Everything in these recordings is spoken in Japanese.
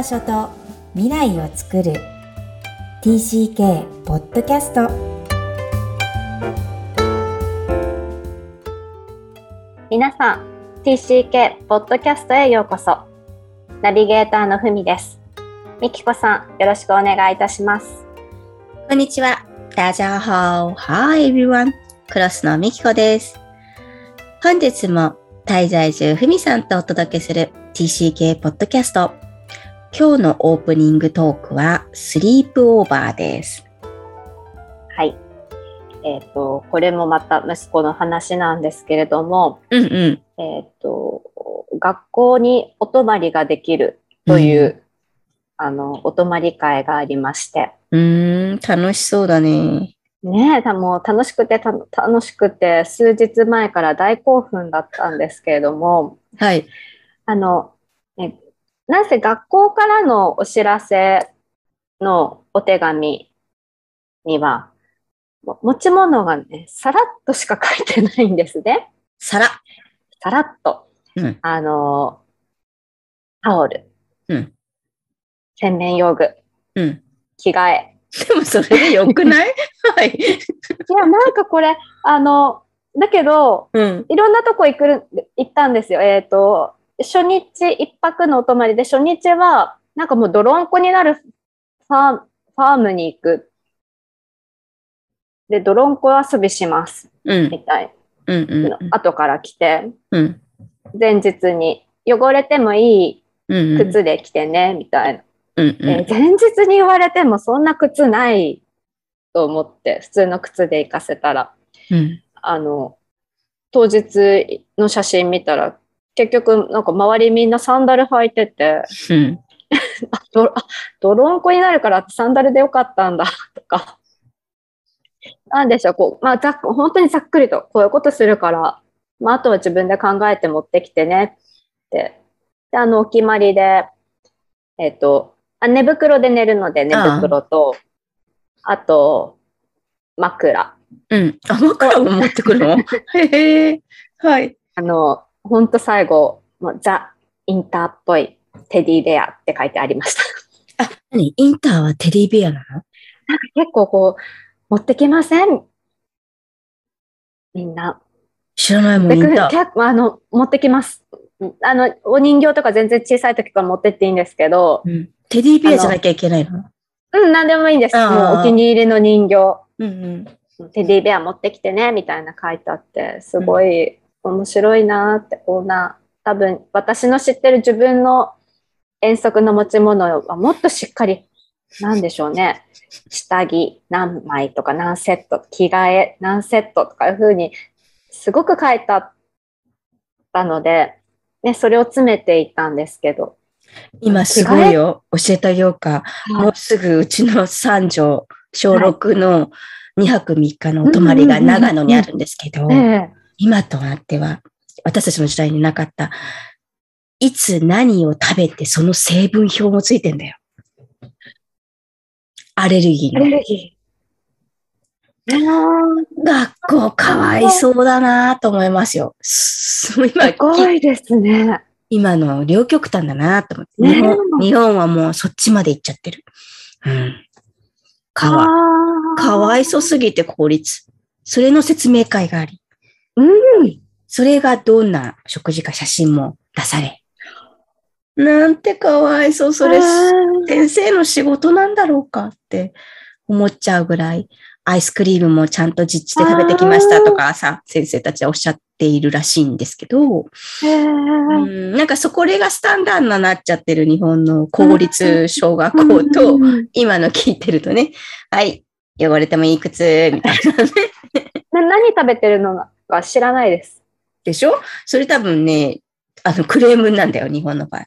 場所と未来を作る TCK ポッドキャスト皆さん TCK ポッドキャストへようこそナビゲーターのふみですみきこさんよろしくお願いいたしますこんにちは。大家好。Hi everyone. クロスのみきこです。本日も滞在中ふみさんとお届けする TCK ポッドキャスト。今日のオープニングトークはスリープオーバーです。はいえっ、とこれもまた息子の話なんですけれどもうんうん。えっ、と学校にお泊まりができるという、あのお泊まり会がありましてうーん、楽しそうだね。ねえ、たもう楽しくてた楽しくて数日前から大興奮だったんですけれども、はい。あの、ね、なんせ学校からのお知らせのお手紙には、も持ち物がね、さらっとしか書いてないんですね。皿。さらっと。うん。あの、タオル、うん。洗面用具、うん。着替え。でもそれでよくない？はい。いや、なんかこれ、あの、だけど、うん。いろんなとこ行くる、行ったんですよ。えっ、と、初日一泊のお泊まりで、初日は、なんかもう泥んこになるファーファームに行く。で、泥んこ遊びします。うん。みたいうん。うんな。後から来て、うん。前日に、汚れてもいうん。い靴で来てね、みたいな。うん。えー前日に言われても、そんな靴ないと思って、普通の靴で行かせたら。うん。あの、当日の写真見たら、結局、なんか周りみんなサンダル履いてて、うん。あ、どあ泥んこになるからサンダルでよかったんだ、とか。なんでしょう、こう、まあ、ざっ本当にざっくりと、こういうことするから、まあ、あとは自分で考えて持ってきてね、って。で、あの、お決まりで、えっ、とあ、寝袋で寝るので、寝袋と、あと、枕。うん。あ、枕も持ってくるの？へえ。はい。あの、ほんと最後、もうザ・インターっぽいテディベアって書いてありました。あ、何？インターはテディベアなの？結構こう、持ってきません？みんな。知らないもん、でインター。結構あの、持ってきます。あの、お人形とか全然小さい時から持ってっていいんですけど、うん。テディベアじゃなきゃいけないの？うん、なんでもいいんです。もうお気に入りの人形、うんうん。テディベア持ってきてね、みたいな書いてあって、すごい面白いなって、こんな、多分私の知ってる自分の遠足の持ち物はもっとしっかり、なんでしょうね。下着何枚とか何セット、着替え何セットとかいうふうに、すごく書いてあったので、ね、それを詰めていたんですけど。今すごいよ。教えてあげようか。もうすぐうちの三女、小6の2泊3日のお泊まりが長野にあるんですけど、ええ今となっては、私たちの時代になかった、いつ何を食べてその成分表もついてんだよ。アレルギーの。アレルギー。学校かわいそうだなと思いますよ。すごいですね。今の両極端だなと思って、ねえ日本。日本はもうそっちまで行っちゃってる。うん。かわ、かわいそすぎて効率。それの説明会があり、うん。それがどんな食事か写真も出され。なんてかわいそう、それ、先生の仕事なんだろうかって思っちゃうぐらい、アイスクリームもちゃんと実地で食べてきましたとかさ、先生たちはおっしゃっているらしいんですけど、へうーん、なんかそこれがスタンダードになっちゃってる日本の公立小学校と、うん。今の聞いてるとね、はい、汚れてもいい靴、みたいなね。な何食べてるのか知らないです。でしょ？それ多分ね、あの、クレームなんだよ、日本の場合。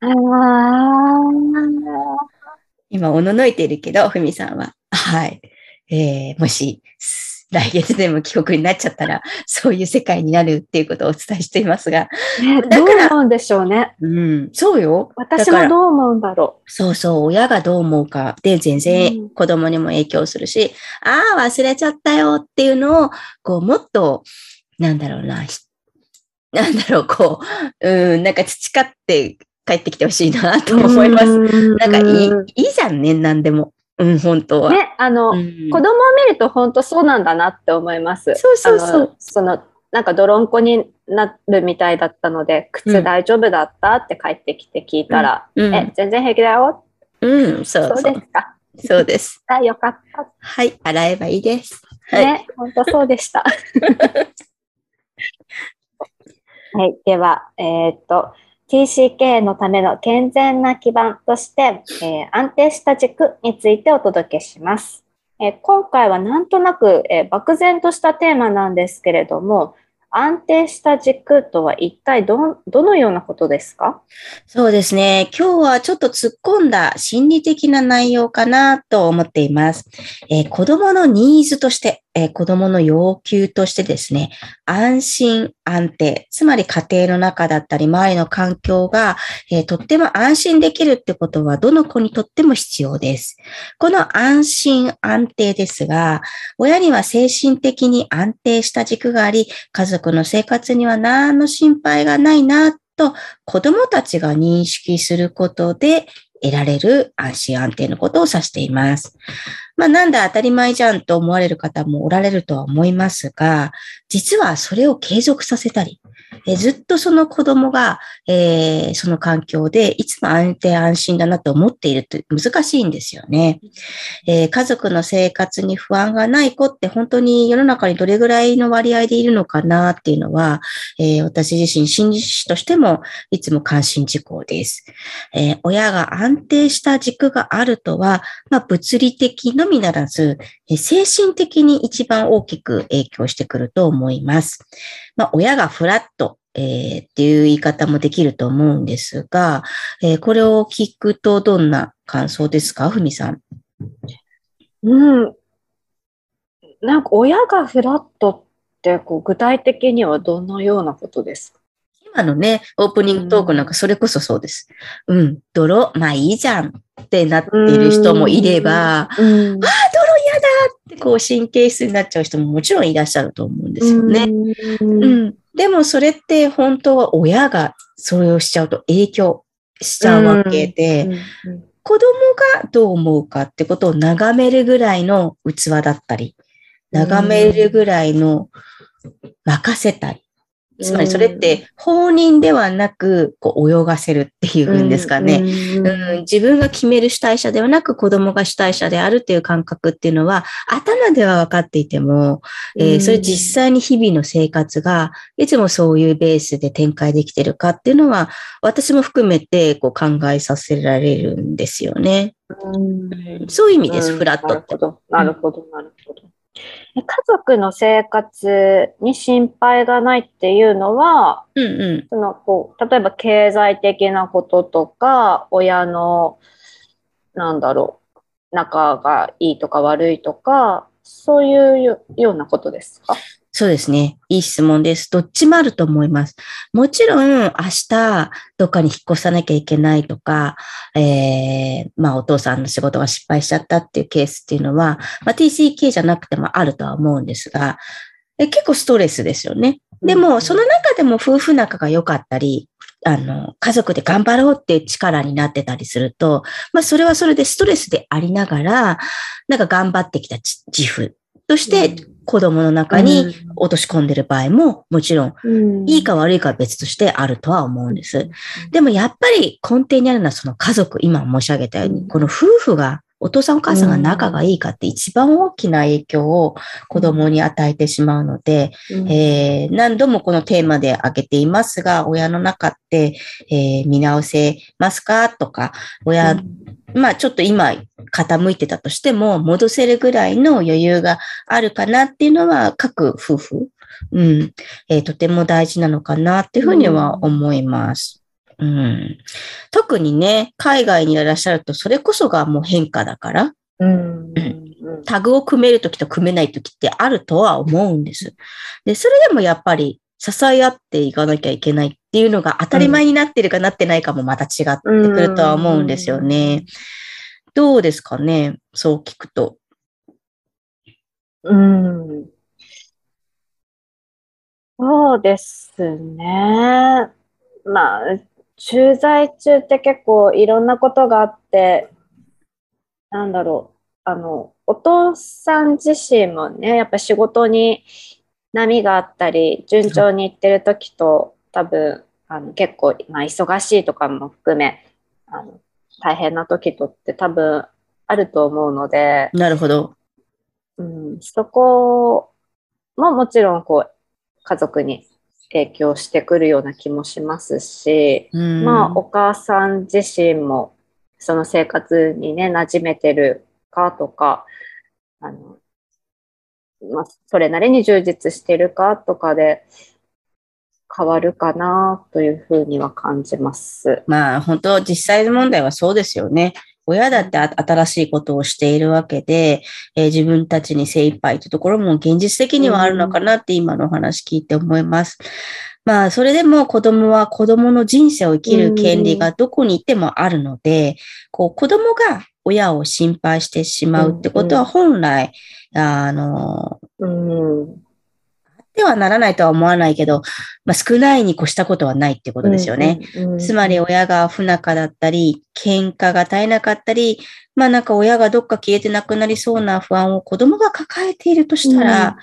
ああ。今、おののいているけど、ふみさんは。はい。えー、もし、来月でも帰国になっちゃったら、そういう世界になるっていうことをお伝えしていますが。ね、だからどう思うんでしょうね。うん、そうよ。私もどう思うんだろそうそう、親がどう思うかで全う然ん子供にも影響するし、ああ、忘れちゃったよっていうのを、こう、もっと、なんだろうな、ひなんだろう、こう、うん、なんか培って帰ってきてほしいなと思います。なんかいい、いいじゃんね、なんでも。うん、本当は。ね、あの、うん、子供を見ると本当そうなんだなって思います。そうそうそう。その、なんか泥んこになるみたいだったので、靴大丈夫だったって帰ってきて聞いたら、うん、え、全然平気だよ。うん、そうそう。そうですか？そうです。あ、よかった。はい、洗えばいいです。はい。ね、本当そうでした。はい、では、えー、っと、TCK のための健全な基盤として、えー、安定した軸についてお届けします。えー、今回はなんとなく、えー、漠然としたテーマなんですけれども、安定した軸とは一体ど、どのようなことですか？そうですね。今日はちょっと突っ込んだ心理的な内容かなと思っています。えー、子供のニーズとして、えー、子供の要求としてですね、安心安定、つまり家庭の中だったり周りの環境が、えー、とっても安心できるってことはどの子にとっても必要です。この安心安定ですが、親には精神的に安定した軸があり、家族の生活には何の心配がないなと子供たちが認識することで得られる安心安定のことを指しています。まあなんだ当たり前じゃんと思われる方もおられるとは思いますが、実はそれを継続させたり、えずっとその子供が、えー、その環境でいつも安定安心だなと思っているって難しいんですよね、えー、家族の生活に不安がない子って本当に世の中にどれぐらいの割合でいるのかなっていうのは、えー、私自身心理師としてもいつも関心事項です。え親が安定した軸があるとは、まあ、物理的のみならず、精神的に一番大きく影響してくると思います。まあ、親がフラット、えー、っていう言い方もできると思うんですが、えー、これを聞くとどんな感想ですか？ふみさん。うん。なんか親がフラットってこう具体的にはどのようなことですか？今のね、オープニングトークなんかそれこそそうです。うん、泥、まあいいじゃんってなっている人もいれば、あこう神経質になっちゃう人ももちろんいらっしゃると思うんですよね。うん、でもそれって本当は親がそれをしちゃうと影響しちゃうわけで、子供がどう思うかってことを眺めるぐらいの器だったり、眺めるぐらいの任せたり、つまりそれって放任ではなく、こう泳がせるっていうんですかね、うん、自分が決める主体者ではなく子供が主体者であるっていう感覚っていうのは頭では分かっていても、えー、それ実際に日々の生活がいつもそういうベースで展開できてるかっていうのは私も含めてこう考えさせられるんですよね。うん。そういう意味です、フラットって。なるほど、なるほど。家族の生活に心配がないっていうのは、うんうん、そのこう例えば経済的なこととか、親の、なんだろう、仲がいいとか悪いとか、そういうようなことですか？そうですね。いい質問です。どっちもあると思います。もちろん、明日、どっかに引っ越さなきゃいけないとか、えー、まあ、お父さんの仕事が失敗しちゃったっていうケースっていうのは、まあ、TCK じゃなくてもあるとは思うんですが、え結構ストレスですよね。でも、その中でも夫婦仲が良かったり、あの、家族で頑張ろうっていう力になってたりすると、まあ、それはそれでストレスでありながら、なんか頑張ってきた自負として子供の中に落とし込んでる場合ももちろん、いいか悪いかは別としてあるとは思うんです。でもやっぱり根底にあるのはその家族、今申し上げたように、この夫婦がお父さんお母さんが仲がいいかって一番大きな影響を子供に与えてしまうので、えー、何度もこのテーマで挙げていますが、親の中って、えー、見直せますかとか、親、まあちょっと今傾いてたとしても戻せるぐらいの余裕があるかなっていうのは各夫婦、うん、えー、とても大事なのかなっていうふうには思います。うん、特にね、海外にいらっしゃると、それこそがもう変化だから、うん、タグを組めるときと組めないときってあるとは思うんです。で、それでもやっぱり支え合っていかなきゃいけないっていうのが当たり前になってるかなってないかもまた違ってくるとは思うんですよね。どうですかね？そう聞くと。うん。そうですね。まあ、駐在中って結構いろんなことがあって、なんだろう、あの、お父さん自身もね、やっぱ仕事に波があったり、順調にいってる時と、多分、あの結構、まあ、忙しいとかも含め、あの大変な時とって多分あると思うので、なるほど。うん、そこももちろんこう家族に影響してくるような気もしますし、うんまあお母さん自身もその生活にね馴染めてるかとかあの、まあ、それなりに充実してるかとかで変わるかなというふうには感じます。まあ本当実際問題はそうですよね。親だって新しいことをしているわけで、えー自分たちに精一杯というところも現実的にはあるのかなって今のお話聞いて思います。まあそれでも子供は子供の人生を生きる権利がどこにいてもあるので、こう子供が親を心配してしまうってことは本来、あの、うんではならないとは思わないけど、まあ、少ないに越したことはないってことですよね。。うんうんつまり親が不仲だったり、喧嘩が絶えなかったり、まあなんか親がどっか消えてなくなりそうな不安を子供が抱えているとしたら、うん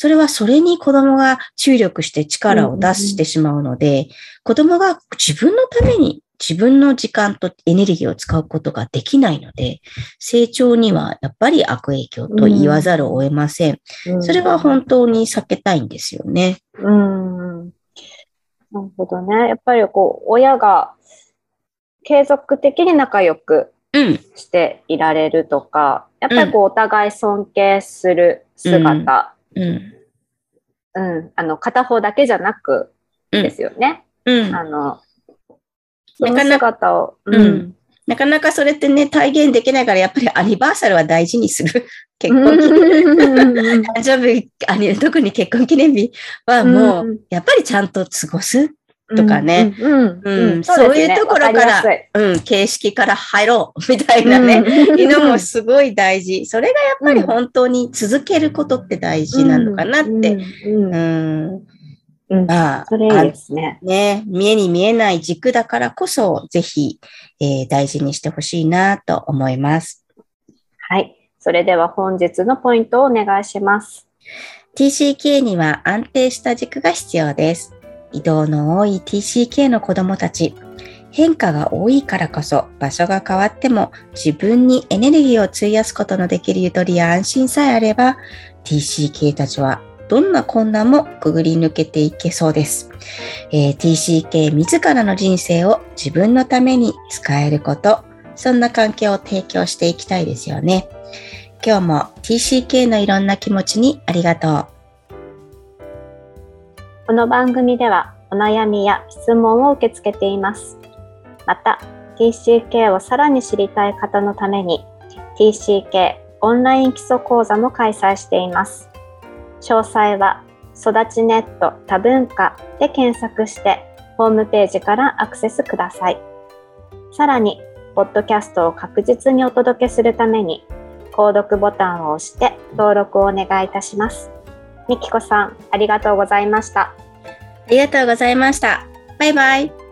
それはそれに子供が注力して力を出してしまうので、子供が自分のために自分の時間とエネルギーを使うことができないので、成長にはやっぱり悪影響と言わざるを得ません。うんそれは本当に避けたいんですよね。うん。なるほどね。やっぱりこう、親が継続的に仲良くうん。していられるとか、やっぱりこう、お互い尊敬する姿、うん。うん、あの、片方だけじゃなくうんですよね。うん。あのなかなか姿を、うんなかなかそれってね、体現できないから、やっぱりアニバーサルは大事にする。結婚記念うん。誕生日、特に結婚記念日はもうんう、やっぱりちゃんと過ごす。とかねそういうところからうん、形式から入ろう。みたいなね。うんいうのもすごい大事。それがやっぱり本当に続けることって大事なのかなって。うん。ううんん。うんまあ、それいいですね。ね、見えに見えない軸だからこそ、ぜひ、えー大事にしてほしいなと思います。はい。それでは本日のポイントをお願いします。TCK には安定した軸が必要です。移動の多い TCK の子供たち。変化が多いからこそ場所が変わっても自分にエネルギーを費やすことのできるゆとりや安心さえあれば TCK たちはどんな困難もくぐり抜けていけそうです。えー TCK 自らの人生を自分のために使えること、そんな環境を提供していきたいですよね。今日も TCK のいろんな気持ちにありがとう。この番組ではお悩みや質問を受け付けています。また、TCK をさらに知りたい方のために TCK オンライン基礎講座も開催しています。詳細は育ちネット多文化で検索してホームページからアクセスください。さらに、ポッドキャストを確実にお届けするために購読ボタンを押して登録をお願いいたします。みきこさん、ありがとうございました。ありがとうございました。バイバイ。